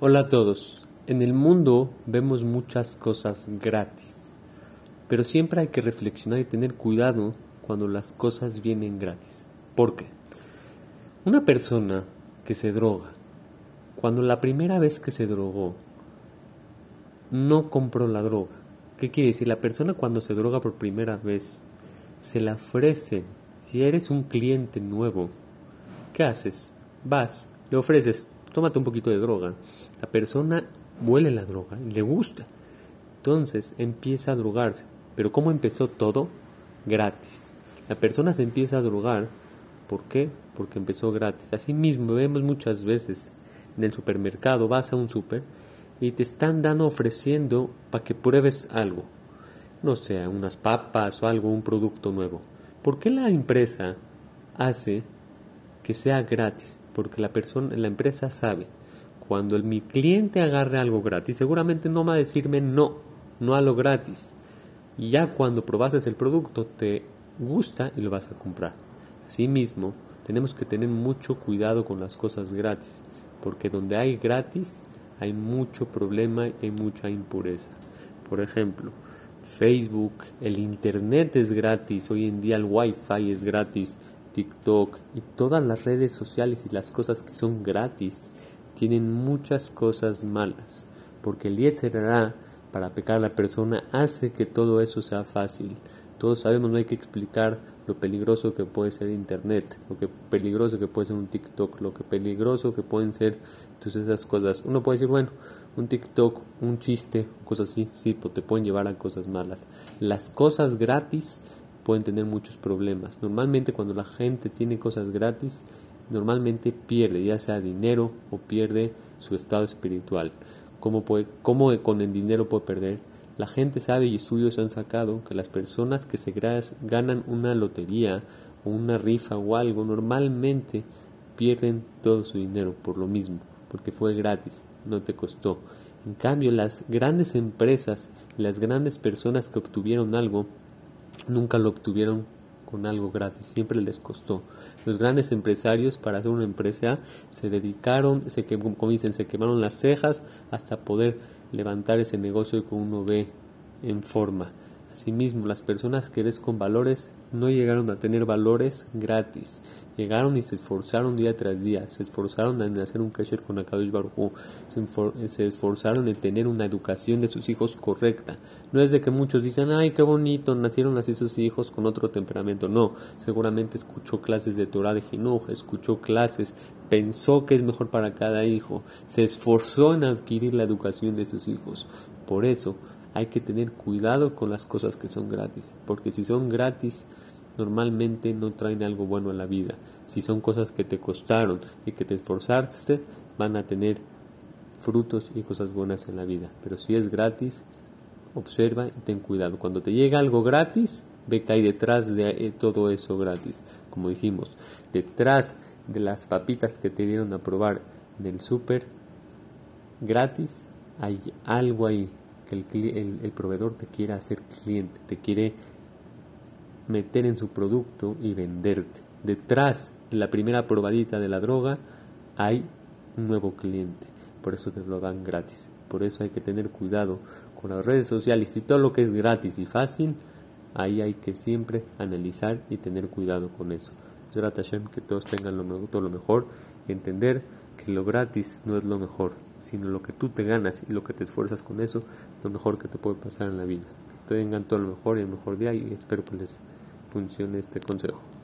Hola a todos. En el mundo vemos muchas cosas gratis, pero siempre hay que reflexionar y tener cuidado cuando las cosas vienen gratis. ¿Por qué? Una persona que se droga, cuando la primera vez que se drogó, no compró la droga. ¿Qué quiere decir? La persona cuando se droga por primera vez, se la ofrece. Si eres un cliente nuevo, ¿qué haces? Vas, le ofreces, tómate un poquito de droga. La persona huele la droga, le gusta. Entonces empieza a drogarse. Pero ¿cómo empezó todo? Gratis. La persona se empieza a drogar. ¿Por qué? Porque empezó gratis. Así mismo vemos muchas veces en el supermercado, vas a un super y te están dando ofreciendo para que pruebes algo. No sé, unas papas o algo, un producto nuevo. ¿Por qué la empresa hace que sea gratis? Porque la persona, la empresa sabe cuando el, mi cliente agarre algo gratis, seguramente no va a decirme no, no a lo gratis. Ya cuando probases el producto te gusta y lo vas a comprar. Asimismo, tenemos que tener mucho cuidado con las cosas gratis, porque donde hay gratis hay mucho problema y mucha impureza. Por ejemplo, Facebook, el Internet es gratis, hoy en día el Wi-Fi es gratis, TikTok y todas las redes sociales y las cosas que son gratis tienen muchas cosas malas, porque el Yetzerará, para pecar a la persona, hace que todo eso sea fácil. Todos sabemos, no hay que explicar lo peligroso que puede ser Internet, lo que peligroso que puede ser un TikTok, lo que peligroso que pueden ser todas esas cosas. Uno puede decir, bueno, un TikTok, un chiste, cosas así, sí, pues te pueden llevar a cosas malas. Las cosas gratis pueden tener muchos problemas. Normalmente cuando la gente tiene cosas gratis, normalmente pierde, ya sea dinero o pierde su estado espiritual. ¿Cómo, puede, cómo con el dinero puede perder? La gente sabe y estudios han sacado que las personas que se ganan una lotería o una rifa o algo normalmente pierden todo su dinero por lo mismo, porque fue gratis, no te costó. En cambio, las grandes empresas, las grandes personas que obtuvieron algo, nunca lo obtuvieron con algo gratis, siempre les costó. Los grandes empresarios para hacer una empresa se dedicaron, se, como dicen, se quemaron las cejas hasta poder levantar ese negocio que uno ve en forma. Asimismo, las personas que ves con valores no llegaron a tener valores gratis. Llegaron y se esforzaron día tras día. Se esforzaron en hacer un kasher con Akadosh Baruj se, se esforzaron en tener una educación de sus hijos correcta. No es de que muchos dicen, ay, qué bonito, nacieron así sus hijos con otro temperamento. No, seguramente escuchó clases de Torah de Jinuj, escuchó clases, pensó que es mejor para cada hijo. Se esforzó en adquirir la educación de sus hijos. Por eso, hay que tener cuidado con las cosas que son gratis, porque si son gratis, normalmente no traen algo bueno a la vida. Si son cosas que te costaron y que te esforzaste, van a tener frutos y cosas buenas en la vida. Pero si es gratis, observa y ten cuidado. Cuando te llega algo gratis, ve que hay detrás de eh, todo eso gratis. Como dijimos, detrás de las papitas que te dieron a probar en el súper gratis, hay algo ahí que el, proveedor te quiere hacer cliente, te quiere meter en su producto y venderte. Detrás de la primera probadita de la droga hay un nuevo cliente, por eso te lo dan gratis. Por eso hay que tener cuidado con las redes sociales y todo lo que es gratis y fácil, ahí hay que siempre analizar y tener cuidado con eso. que todos tengan todo lo mejor y entender que lo gratis no es lo mejor, sino lo que tú te ganas y lo que te esfuerzas con eso, lo mejor que te puede pasar en la vida. Que tengan todo lo mejor y el mejor día y espero que les funcione este consejo.